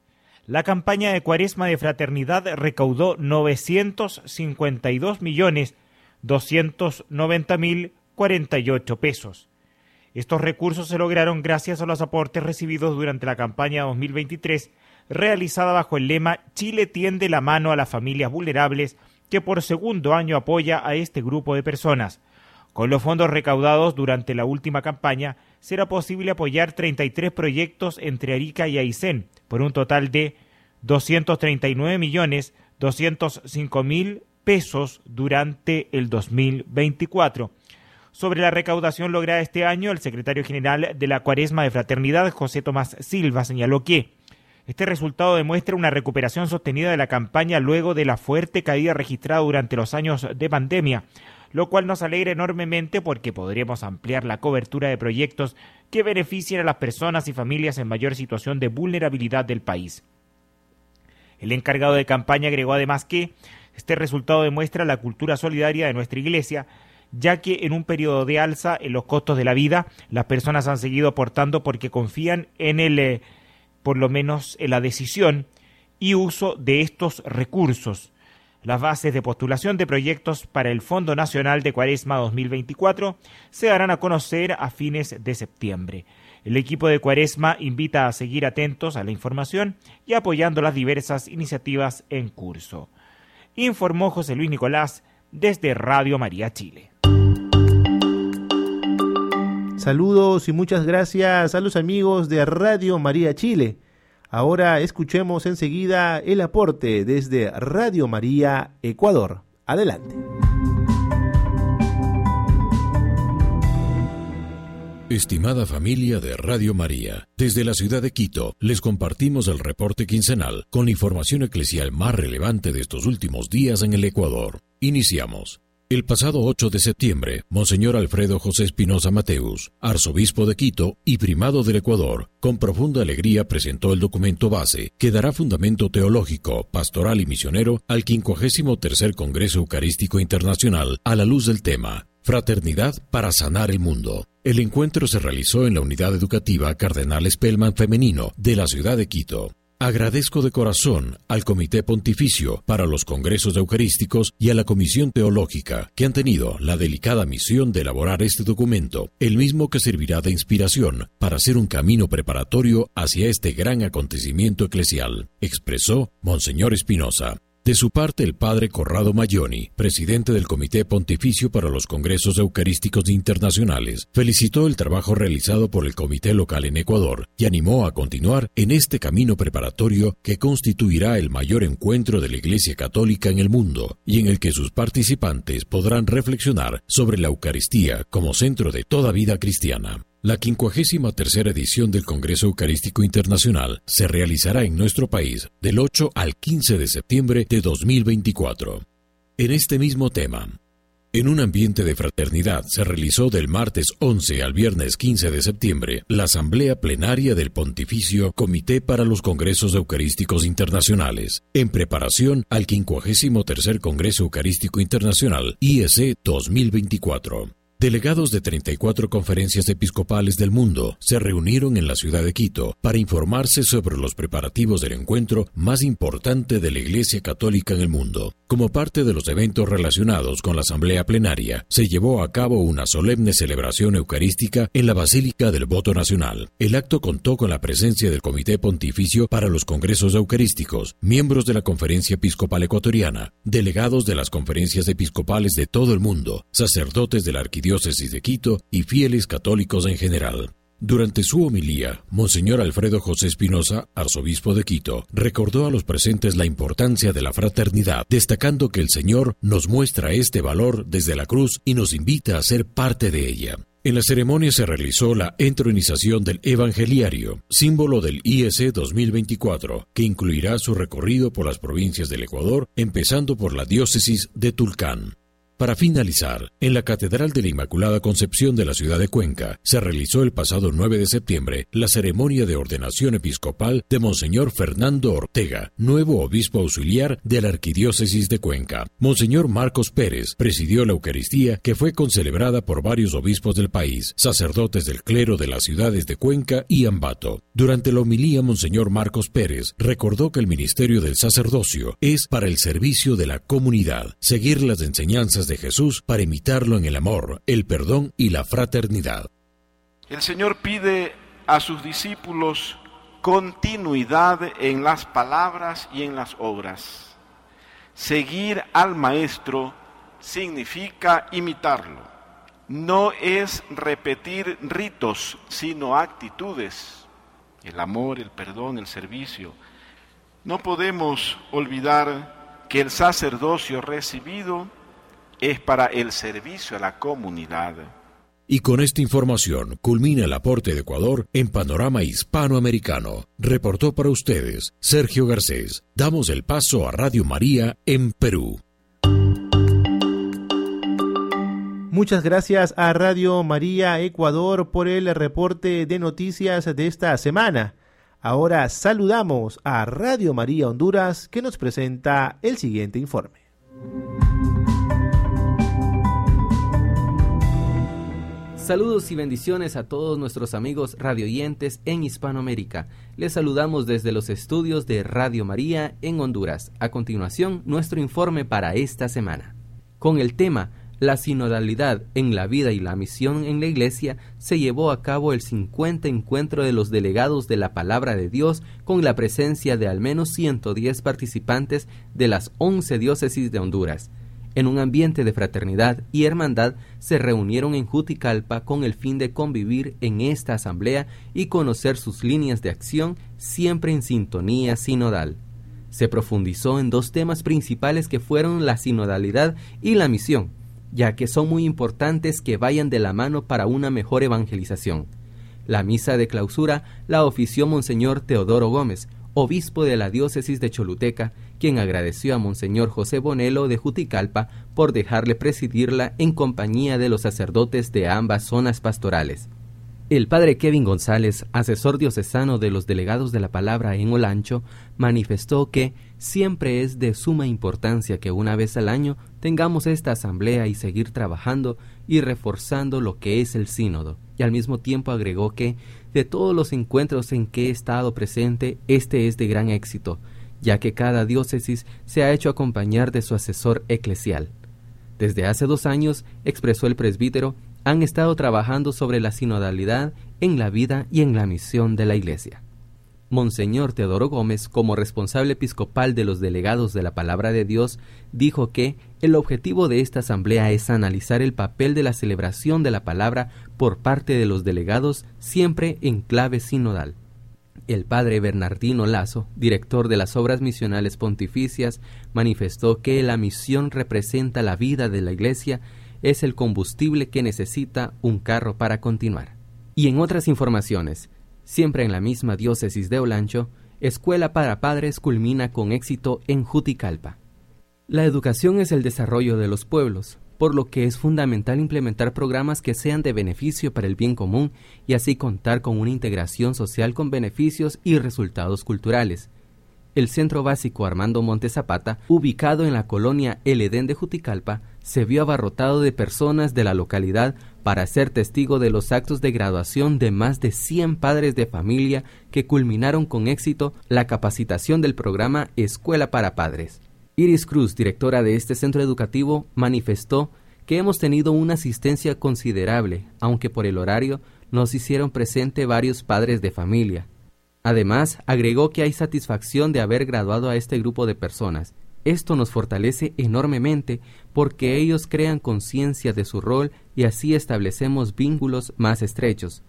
La campaña de Cuaresma de Fraternidad recaudó 952 millones 290 mil 48 pesos. Estos recursos se lograron gracias a los aportes recibidos durante la campaña 2023 realizada bajo el lema Chile tiende la mano a las familias vulnerables que por segundo año apoya a este grupo de personas. Con los fondos recaudados durante la última campaña será posible apoyar 33 proyectos entre Arica y Aysén por un total de 239 millones 205 mil pesos durante el 2024. Sobre la recaudación lograda este año, el secretario general de la Cuaresma de Fraternidad, José Tomás Silva, señaló que este resultado demuestra una recuperación sostenida de la campaña luego de la fuerte caída registrada durante los años de pandemia, lo cual nos alegra enormemente porque podremos ampliar la cobertura de proyectos que beneficien a las personas y familias en mayor situación de vulnerabilidad del país. El encargado de campaña agregó además que este resultado demuestra la cultura solidaria de nuestra Iglesia, ya que en un periodo de alza en los costos de la vida, las personas han seguido aportando porque confían en el, eh, por lo menos en la decisión y uso de estos recursos. Las bases de postulación de proyectos para el Fondo Nacional de Cuaresma 2024 se darán a conocer a fines de septiembre. El equipo de Cuaresma invita a seguir atentos a la información y apoyando las diversas iniciativas en curso. Informó José Luis Nicolás desde Radio María Chile. Saludos y muchas gracias a los amigos de Radio María Chile. Ahora escuchemos enseguida el aporte desde Radio María Ecuador. Adelante. Estimada familia de Radio María, desde la ciudad de Quito les compartimos el reporte quincenal con la información eclesial más relevante de estos últimos días en el Ecuador. Iniciamos. El pasado 8 de septiembre, Monseñor Alfredo José Espinosa Mateus, arzobispo de Quito y primado del Ecuador, con profunda alegría presentó el documento base que dará fundamento teológico, pastoral y misionero al 53 Congreso Eucarístico Internacional a la luz del tema Fraternidad para sanar el mundo. El encuentro se realizó en la unidad educativa Cardenal Spellman Femenino de la ciudad de Quito. Agradezco de corazón al Comité Pontificio para los Congresos Eucarísticos y a la Comisión Teológica que han tenido la delicada misión de elaborar este documento, el mismo que servirá de inspiración para hacer un camino preparatorio hacia este gran acontecimiento eclesial, expresó Monseñor Espinosa. De su parte, el padre Corrado Mayoni, presidente del Comité Pontificio para los Congresos Eucarísticos Internacionales, felicitó el trabajo realizado por el Comité Local en Ecuador y animó a continuar en este camino preparatorio que constituirá el mayor encuentro de la Iglesia Católica en el mundo y en el que sus participantes podrán reflexionar sobre la Eucaristía como centro de toda vida cristiana. La 53 tercera edición del Congreso Eucarístico Internacional se realizará en nuestro país del 8 al 15 de septiembre de 2024. En este mismo tema, en un ambiente de fraternidad se realizó del martes 11 al viernes 15 de septiembre la Asamblea Plenaria del Pontificio Comité para los Congresos Eucarísticos Internacionales, en preparación al 53 Congreso Eucarístico Internacional IEC 2024. Delegados de 34 conferencias episcopales del mundo se reunieron en la ciudad de Quito para informarse sobre los preparativos del encuentro más importante de la Iglesia Católica en el mundo. Como parte de los eventos relacionados con la Asamblea Plenaria, se llevó a cabo una solemne celebración eucarística en la Basílica del Voto Nacional. El acto contó con la presencia del Comité Pontificio para los Congresos Eucarísticos, miembros de la Conferencia Episcopal Ecuatoriana, delegados de las conferencias episcopales de todo el mundo, sacerdotes de la Arquidiócesis de Quito y fieles católicos en general. Durante su homilía, Monseñor Alfredo José Espinosa, arzobispo de Quito, recordó a los presentes la importancia de la fraternidad, destacando que el Señor nos muestra este valor desde la cruz y nos invita a ser parte de ella. En la ceremonia se realizó la entronización del Evangeliario, símbolo del IEC 2024, que incluirá su recorrido por las provincias del Ecuador, empezando por la diócesis de Tulcán. Para finalizar, en la Catedral de la Inmaculada Concepción de la ciudad de Cuenca se realizó el pasado 9 de septiembre la ceremonia de ordenación episcopal de Monseñor Fernando Ortega, nuevo obispo auxiliar de la Arquidiócesis de Cuenca. Monseñor Marcos Pérez presidió la Eucaristía que fue concelebrada por varios obispos del país, sacerdotes del clero de las ciudades de Cuenca y Ambato. Durante la homilía, Monseñor Marcos Pérez recordó que el ministerio del sacerdocio es para el servicio de la comunidad, seguir las enseñanzas de Jesús para imitarlo en el amor, el perdón y la fraternidad. El Señor pide a sus discípulos continuidad en las palabras y en las obras. Seguir al Maestro significa imitarlo. No es repetir ritos, sino actitudes. El amor, el perdón, el servicio. No podemos olvidar que el sacerdocio recibido es para el servicio a la comunidad. Y con esta información culmina el aporte de Ecuador en Panorama Hispanoamericano. Reportó para ustedes Sergio Garcés. Damos el paso a Radio María en Perú. Muchas gracias a Radio María Ecuador por el reporte de noticias de esta semana. Ahora saludamos a Radio María Honduras que nos presenta el siguiente informe. Saludos y bendiciones a todos nuestros amigos radioyentes en Hispanoamérica. Les saludamos desde los estudios de Radio María en Honduras. A continuación, nuestro informe para esta semana. Con el tema La sinodalidad en la vida y la misión en la Iglesia, se llevó a cabo el 50 encuentro de los delegados de la Palabra de Dios con la presencia de al menos 110 participantes de las 11 diócesis de Honduras en un ambiente de fraternidad y hermandad, se reunieron en Juticalpa con el fin de convivir en esta asamblea y conocer sus líneas de acción siempre en sintonía sinodal. Se profundizó en dos temas principales que fueron la sinodalidad y la misión, ya que son muy importantes que vayan de la mano para una mejor evangelización. La misa de clausura la ofició Monseñor Teodoro Gómez, obispo de la diócesis de Choluteca, quien agradeció a Monseñor José Bonelo de Juticalpa por dejarle presidirla en compañía de los sacerdotes de ambas zonas pastorales. El padre Kevin González, asesor diocesano de los delegados de la palabra en Olancho, manifestó que siempre es de suma importancia que una vez al año tengamos esta asamblea y seguir trabajando y reforzando lo que es el sínodo. Y al mismo tiempo agregó que de todos los encuentros en que he estado presente, este es de gran éxito, ya que cada diócesis se ha hecho acompañar de su asesor eclesial. Desde hace dos años, expresó el presbítero, han estado trabajando sobre la sinodalidad en la vida y en la misión de la Iglesia. Monseñor Teodoro Gómez, como responsable episcopal de los delegados de la Palabra de Dios, dijo que el objetivo de esta asamblea es analizar el papel de la celebración de la palabra por parte de los delegados siempre en clave sinodal. El padre Bernardino Lazo, director de las Obras Misionales Pontificias, manifestó que la misión representa la vida de la Iglesia es el combustible que necesita un carro para continuar. Y en otras informaciones, siempre en la misma diócesis de Olancho, Escuela para Padres culmina con éxito en Juticalpa. La educación es el desarrollo de los pueblos, por lo que es fundamental implementar programas que sean de beneficio para el bien común y así contar con una integración social con beneficios y resultados culturales. El Centro Básico Armando Monte Zapata, ubicado en la colonia El Edén de Juticalpa, se vio abarrotado de personas de la localidad para ser testigo de los actos de graduación de más de 100 padres de familia que culminaron con éxito la capacitación del programa Escuela para Padres. Iris Cruz, directora de este centro educativo, manifestó que hemos tenido una asistencia considerable, aunque por el horario nos hicieron presente varios padres de familia. Además, agregó que hay satisfacción de haber graduado a este grupo de personas. Esto nos fortalece enormemente porque ellos crean conciencia de su rol y así establecemos vínculos más estrechos.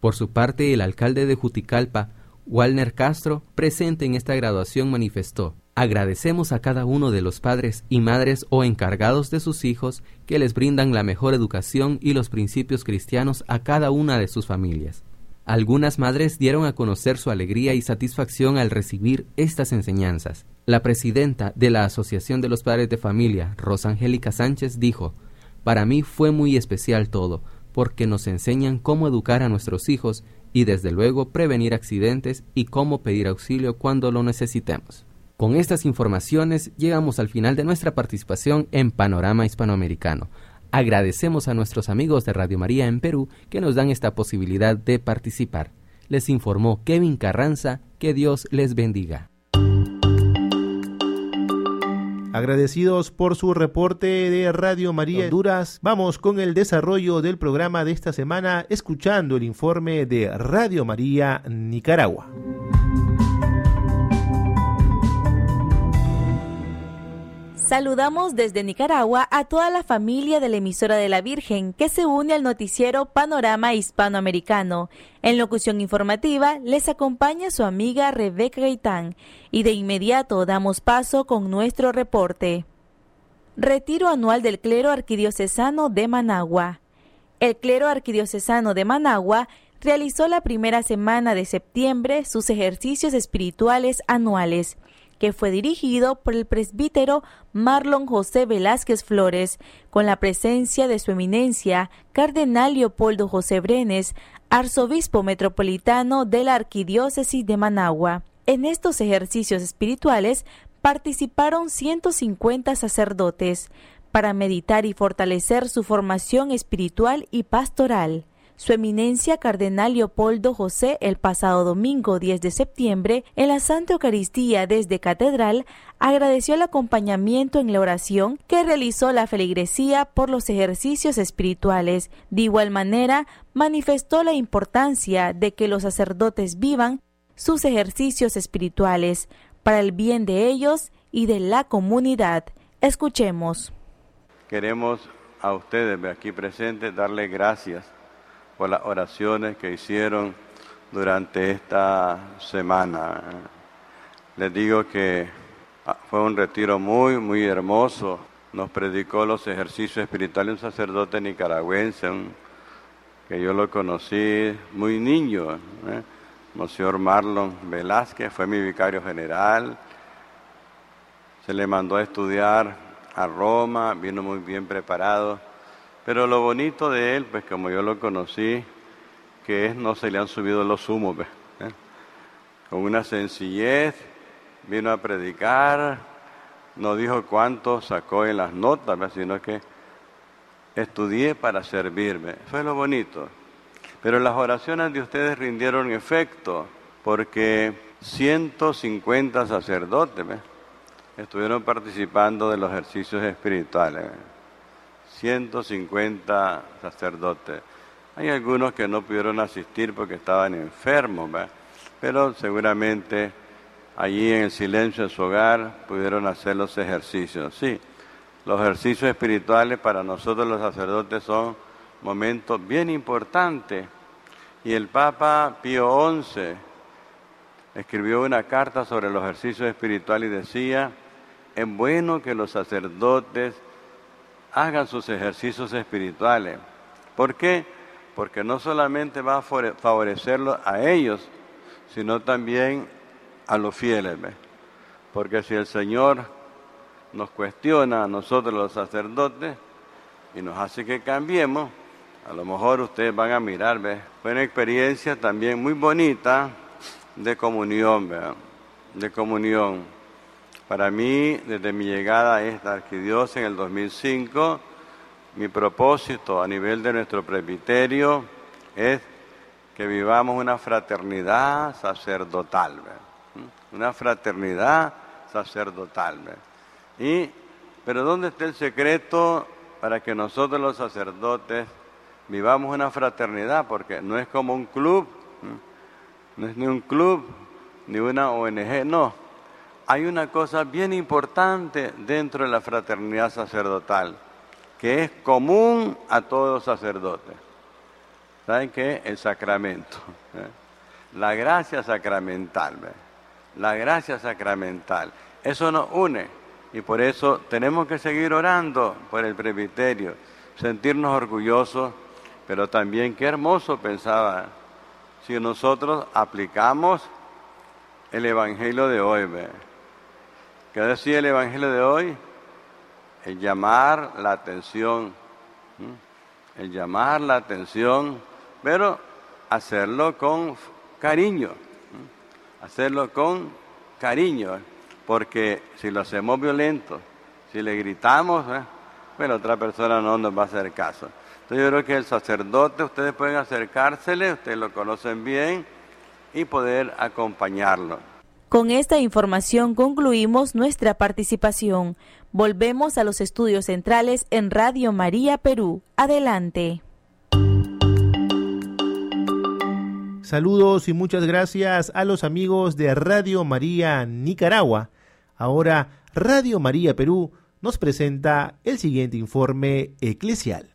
Por su parte, el alcalde de Juticalpa, Walner Castro, presente en esta graduación, manifestó Agradecemos a cada uno de los padres y madres o encargados de sus hijos que les brindan la mejor educación y los principios cristianos a cada una de sus familias. Algunas madres dieron a conocer su alegría y satisfacción al recibir estas enseñanzas. La presidenta de la Asociación de los Padres de Familia, Rosa Angélica Sánchez, dijo, Para mí fue muy especial todo, porque nos enseñan cómo educar a nuestros hijos y desde luego prevenir accidentes y cómo pedir auxilio cuando lo necesitemos. Con estas informaciones llegamos al final de nuestra participación en Panorama Hispanoamericano. Agradecemos a nuestros amigos de Radio María en Perú que nos dan esta posibilidad de participar. Les informó Kevin Carranza, que Dios les bendiga. Agradecidos por su reporte de Radio María Honduras, vamos con el desarrollo del programa de esta semana escuchando el informe de Radio María Nicaragua. Saludamos desde Nicaragua a toda la familia de la emisora de la Virgen que se une al noticiero Panorama Hispanoamericano. En locución informativa les acompaña su amiga Rebeca Gaitán y de inmediato damos paso con nuestro reporte. Retiro anual del clero arquidiocesano de Managua. El clero arquidiocesano de Managua realizó la primera semana de septiembre sus ejercicios espirituales anuales que fue dirigido por el presbítero Marlon José Velázquez Flores, con la presencia de su eminencia, Cardenal Leopoldo José Brenes, arzobispo metropolitano de la Arquidiócesis de Managua. En estos ejercicios espirituales participaron 150 sacerdotes para meditar y fortalecer su formación espiritual y pastoral. Su eminencia Cardenal Leopoldo José el pasado domingo 10 de septiembre en la Santa Eucaristía desde Catedral agradeció el acompañamiento en la oración que realizó la feligresía por los ejercicios espirituales. De igual manera, manifestó la importancia de que los sacerdotes vivan sus ejercicios espirituales para el bien de ellos y de la comunidad. Escuchemos. Queremos a ustedes aquí presentes darle gracias por las oraciones que hicieron durante esta semana. Les digo que ah, fue un retiro muy, muy hermoso. Nos predicó los ejercicios espirituales un sacerdote nicaragüense, que yo lo conocí muy niño, ¿eh? Monseñor Marlon Velázquez, fue mi vicario general. Se le mandó a estudiar a Roma, vino muy bien preparado pero lo bonito de él, pues como yo lo conocí, que es no se le han subido los humos. ¿eh? Con una sencillez, vino a predicar, no dijo cuánto sacó en las notas, sino que estudié para servirme. Eso es lo bonito. Pero las oraciones de ustedes rindieron efecto, porque 150 sacerdotes estuvieron participando de los ejercicios espirituales. 150 sacerdotes. Hay algunos que no pudieron asistir porque estaban enfermos, pero seguramente allí en el silencio de su hogar pudieron hacer los ejercicios. Sí, los ejercicios espirituales para nosotros los sacerdotes son momentos bien importantes. Y el Papa Pío XI escribió una carta sobre los ejercicios espirituales y decía, es bueno que los sacerdotes hagan sus ejercicios espirituales. ¿Por qué? Porque no solamente va a favorecerlos a ellos, sino también a los fieles. Porque si el Señor nos cuestiona a nosotros los sacerdotes y nos hace que cambiemos, a lo mejor ustedes van a mirar, Fue una experiencia también muy bonita de comunión, De comunión. Para mí, desde mi llegada a esta arquidiócesis en el 2005, mi propósito a nivel de nuestro presbiterio es que vivamos una fraternidad sacerdotal, una fraternidad sacerdotal. Y, pero ¿dónde está el secreto para que nosotros los sacerdotes vivamos una fraternidad? Porque no es como un club, no es ni un club, ni una ONG, no. Hay una cosa bien importante dentro de la fraternidad sacerdotal, que es común a todos sacerdotes. ¿Saben qué? El sacramento. ¿eh? La gracia sacramental. La gracia sacramental. Eso nos une. Y por eso tenemos que seguir orando por el presbiterio, sentirnos orgullosos, pero también qué hermoso pensaba si nosotros aplicamos el Evangelio de hoy. ¿Qué decía el Evangelio de hoy? El llamar la atención, el llamar la atención, pero hacerlo con cariño, hacerlo con cariño porque si lo hacemos violento, si le gritamos, ¿eh? bueno, otra persona no nos va a hacer caso. Entonces yo creo que el sacerdote, ustedes pueden acercársele, ustedes lo conocen bien, y poder acompañarlo. Con esta información concluimos nuestra participación. Volvemos a los estudios centrales en Radio María Perú. Adelante. Saludos y muchas gracias a los amigos de Radio María Nicaragua Ahora, Radio María Perú nos presenta el siguiente informe eclesial.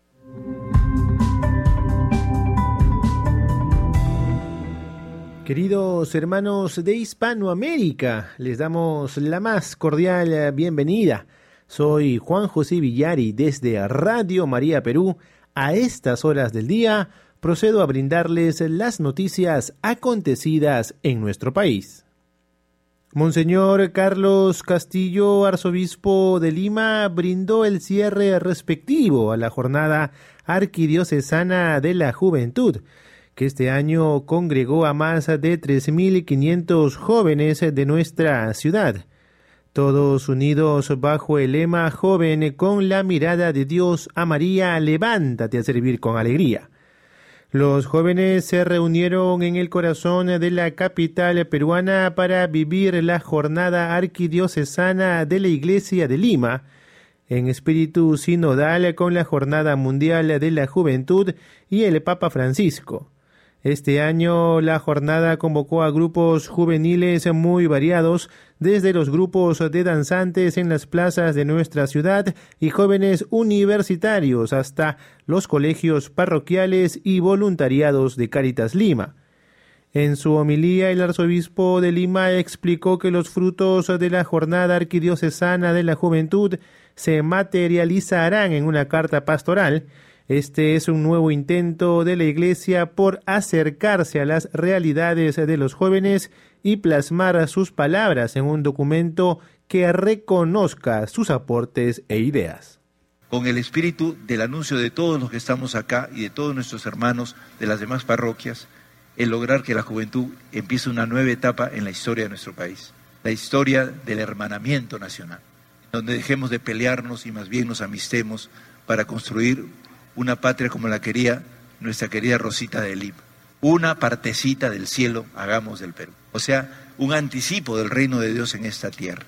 Queridos hermanos de Hispanoamérica, les damos la más cordial bienvenida. Soy Juan José Villari desde Radio María Perú. A estas horas del día procedo a brindarles las noticias acontecidas en nuestro país. Monseñor Carlos Castillo, arzobispo de Lima, brindó el cierre respectivo a la jornada arquidiocesana de la juventud, este año congregó a más de 3.500 jóvenes de nuestra ciudad, todos unidos bajo el lema Joven con la mirada de Dios a María, levántate a servir con alegría. Los jóvenes se reunieron en el corazón de la capital peruana para vivir la jornada arquidiocesana de la Iglesia de Lima, en espíritu sinodal con la Jornada Mundial de la Juventud y el Papa Francisco. Este año la jornada convocó a grupos juveniles muy variados, desde los grupos de danzantes en las plazas de nuestra ciudad y jóvenes universitarios hasta los colegios parroquiales y voluntariados de Caritas Lima. En su homilía, el arzobispo de Lima explicó que los frutos de la jornada arquidiocesana de la juventud se materializarán en una carta pastoral este es un nuevo intento de la Iglesia por acercarse a las realidades de los jóvenes y plasmar sus palabras en un documento que reconozca sus aportes e ideas. con el espíritu del anuncio de todos los que estamos acá y de todos nuestros hermanos de las demás parroquias, el lograr que la juventud empiece una nueva etapa en la historia de nuestro país, la historia del hermanamiento nacional, donde dejemos de pelearnos y más bien nos amistemos para construir una patria como la quería nuestra querida Rosita de Lima. Una partecita del cielo hagamos del Perú, o sea, un anticipo del reino de Dios en esta tierra.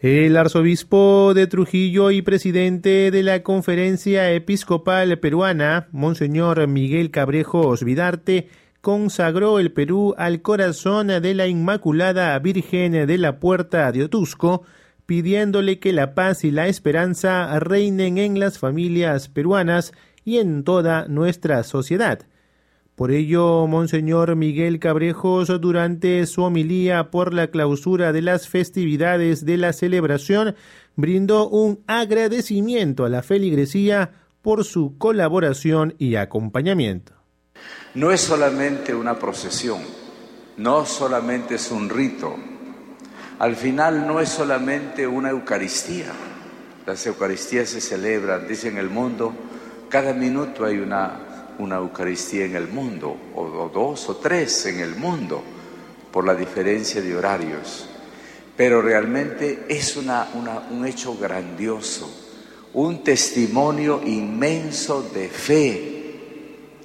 El arzobispo de Trujillo y presidente de la Conferencia Episcopal Peruana, Monseñor Miguel Cabrejos Vidarte, consagró el Perú al corazón de la Inmaculada Virgen de la Puerta de Otusco, pidiéndole que la paz y la esperanza reinen en las familias peruanas y en toda nuestra sociedad. Por ello, Monseñor Miguel Cabrejos, durante su homilía por la clausura de las festividades de la celebración, brindó un agradecimiento a la feligresía por su colaboración y acompañamiento. No es solamente una procesión, no solamente es un rito, al final no es solamente una Eucaristía. Las Eucaristías se celebran, dice en el mundo, cada minuto hay una una Eucaristía en el mundo, o, dos o tres en el mundo, por la diferencia de horarios. Pero realmente es una, un hecho grandioso, un testimonio inmenso de fe,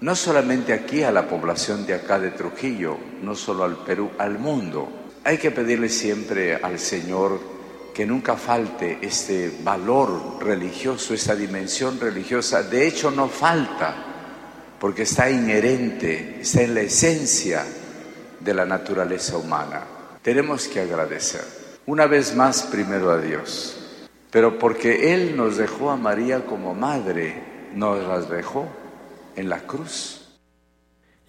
no solamente aquí a la población de acá de Trujillo, no solo al Perú, al mundo. Hay que pedirle siempre al Señor que nunca falte este valor religioso, esta dimensión religiosa. De hecho, no falta porque está inherente, está en la esencia de la naturaleza humana. Tenemos que agradecer, una vez más primero a Dios, pero porque Él nos dejó a María como madre, nos las dejó en la cruz.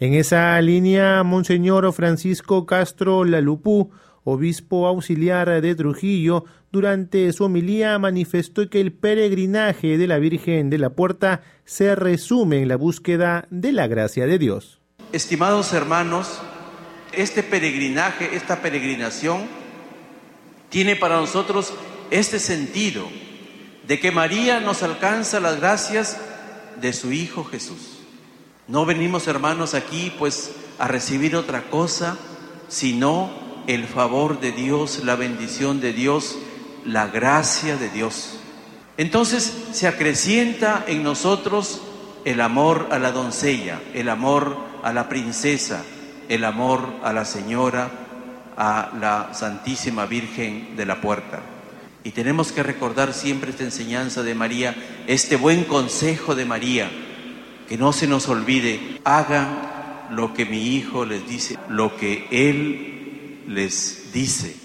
En esa línea, Monseñor Francisco Castro Lalupú, obispo auxiliar de Trujillo, durante su homilía manifestó que el peregrinaje de la Virgen de la Puerta se resume en la búsqueda de la gracia de Dios. Estimados hermanos, este peregrinaje, esta peregrinación, tiene para nosotros este sentido de que María nos alcanza las gracias de su Hijo Jesús. No venimos hermanos aquí pues a recibir otra cosa, sino el favor de Dios, la bendición de Dios la gracia de Dios. Entonces se acrecienta en nosotros el amor a la doncella, el amor a la princesa, el amor a la señora, a la Santísima Virgen de la Puerta. Y tenemos que recordar siempre esta enseñanza de María, este buen consejo de María, que no se nos olvide, hagan lo que mi hijo les dice, lo que él les dice.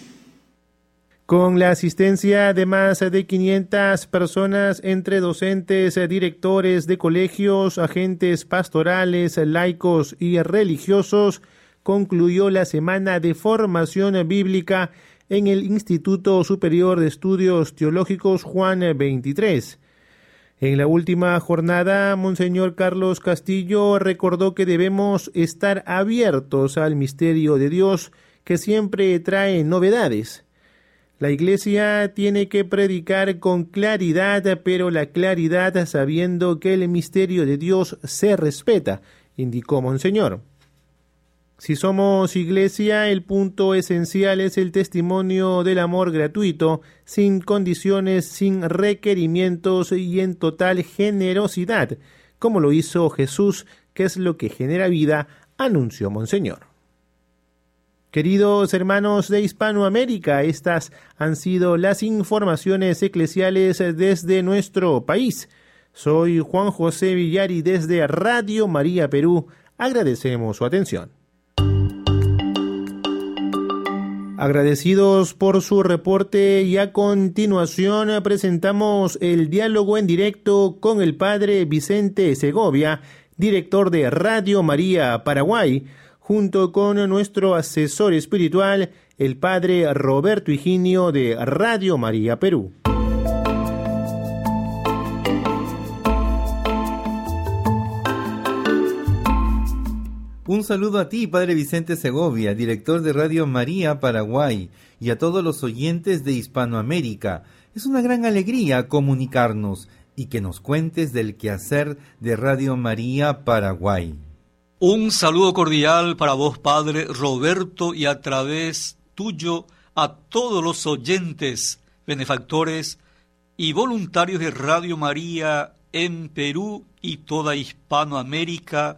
Con la asistencia de más de 500 personas entre docentes, directores de colegios, agentes pastorales, laicos y religiosos, concluyó la semana de formación bíblica en el Instituto Superior de Estudios Teológicos Juan 23. En la última jornada, Monseñor Carlos Castillo recordó que debemos estar abiertos al misterio de Dios que siempre trae novedades. La iglesia tiene que predicar con claridad, pero la claridad sabiendo que el misterio de Dios se respeta, indicó Monseñor. Si somos iglesia, el punto esencial es el testimonio del amor gratuito, sin condiciones, sin requerimientos y en total generosidad, como lo hizo Jesús, que es lo que genera vida, anunció Monseñor. Queridos hermanos de Hispanoamérica, estas han sido las informaciones eclesiales desde nuestro país. Soy Juan José Villari desde Radio María Perú. Agradecemos su atención. Agradecidos por su reporte y a continuación presentamos el diálogo en directo con el padre Vicente Segovia, director de Radio María Paraguay junto con nuestro asesor espiritual, el padre Roberto Higinio de Radio María Perú. Un saludo a ti, Padre Vicente Segovia, director de Radio María Paraguay, y a todos los oyentes de Hispanoamérica. Es una gran alegría comunicarnos y que nos cuentes del quehacer de Radio María Paraguay. Un saludo cordial para vos, Padre Roberto, y a través tuyo a todos los oyentes, benefactores y voluntarios de Radio María en Perú y toda Hispanoamérica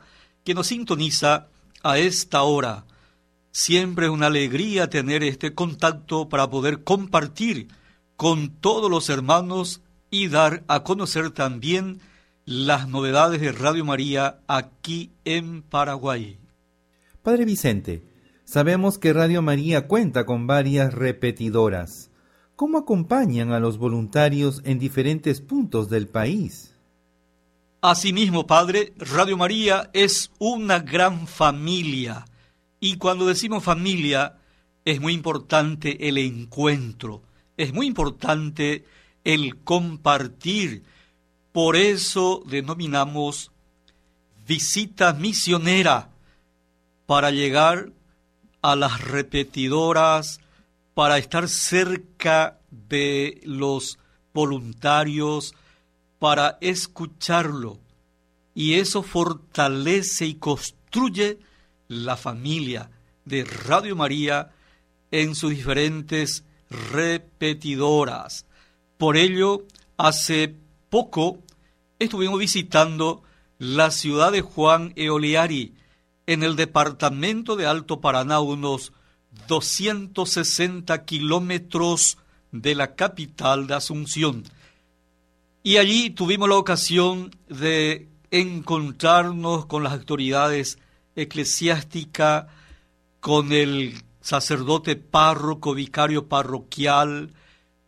que nos sintoniza a esta hora. Siempre es una alegría tener este contacto para poder compartir con todos los hermanos y dar a conocer también las novedades de Radio María aquí en Paraguay. Padre Vicente, sabemos que Radio María cuenta con varias repetidoras. ¿Cómo acompañan a los voluntarios en diferentes puntos del país? Asimismo, Padre, Radio María es una gran familia. Y cuando decimos familia, es muy importante el encuentro, es muy importante el compartir. Por eso denominamos visita misionera para llegar a las repetidoras, para estar cerca de los voluntarios, para escucharlo. Y eso fortalece y construye la familia de Radio María en sus diferentes repetidoras. Por ello, hace poco estuvimos visitando la ciudad de Juan Eoliari, en el departamento de Alto Paraná, unos 260 kilómetros de la capital de Asunción. Y allí tuvimos la ocasión de encontrarnos con las autoridades eclesiásticas, con el sacerdote párroco, vicario parroquial,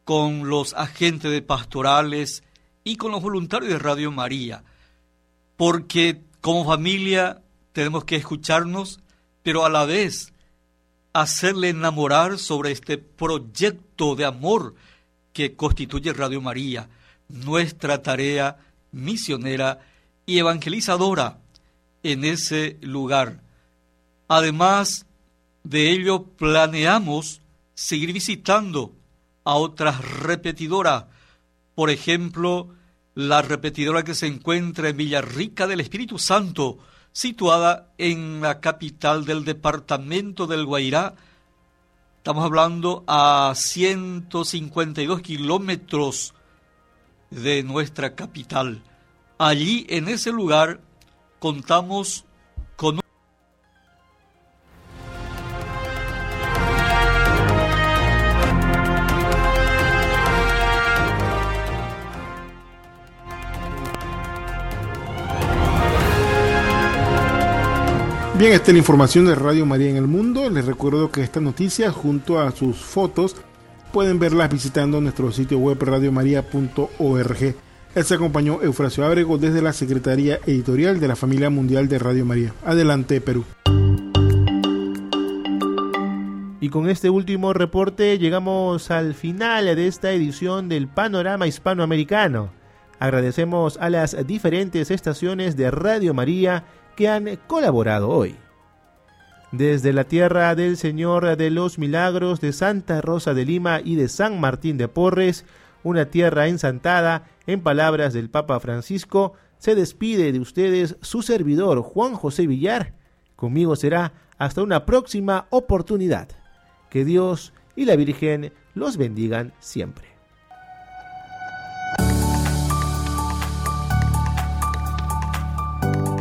con los agentes de pastorales y con los voluntarios de Radio María, porque como familia tenemos que escucharnos, pero a la vez hacerle enamorar sobre este proyecto de amor que constituye Radio María, nuestra tarea misionera y evangelizadora en ese lugar. Además de ello, planeamos seguir visitando a otras repetidoras. Por ejemplo, la repetidora que se encuentra en Villarrica del Espíritu Santo, situada en la capital del departamento del Guairá. Estamos hablando a 152 kilómetros de nuestra capital. Allí, en ese lugar, contamos Bien, esta es la información de Radio María en el Mundo. Les recuerdo que esta noticia, junto a sus fotos, pueden verlas visitando nuestro sitio web radiomaria.org. Él se acompañó Eufrasio Ábrego desde la Secretaría Editorial de la Familia Mundial de Radio María. Adelante, Perú. Y con este último reporte llegamos al final de esta edición del Panorama Hispanoamericano. Agradecemos a las diferentes estaciones de Radio María que han colaborado hoy. Desde la tierra del Señor de los Milagros de Santa Rosa de Lima y de San Martín de Porres, una tierra ensantada, en palabras del Papa Francisco, se despide de ustedes su servidor Juan José Villar. Conmigo será hasta una próxima oportunidad. Que Dios y la Virgen los bendigan siempre.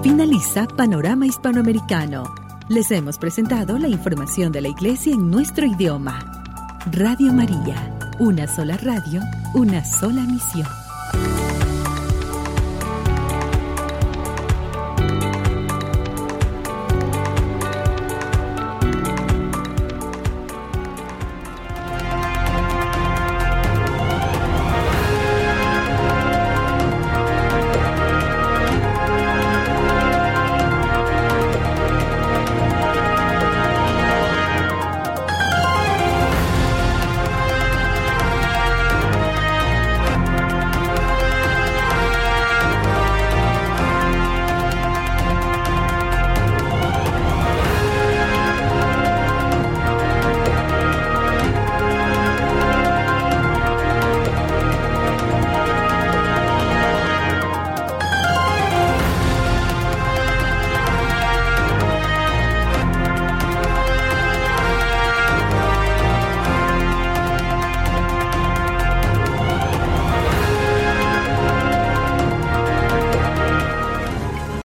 Finaliza Panorama Hispanoamericano. Les hemos presentado la información de la Iglesia en nuestro idioma. Radio María, una sola radio, una sola misión.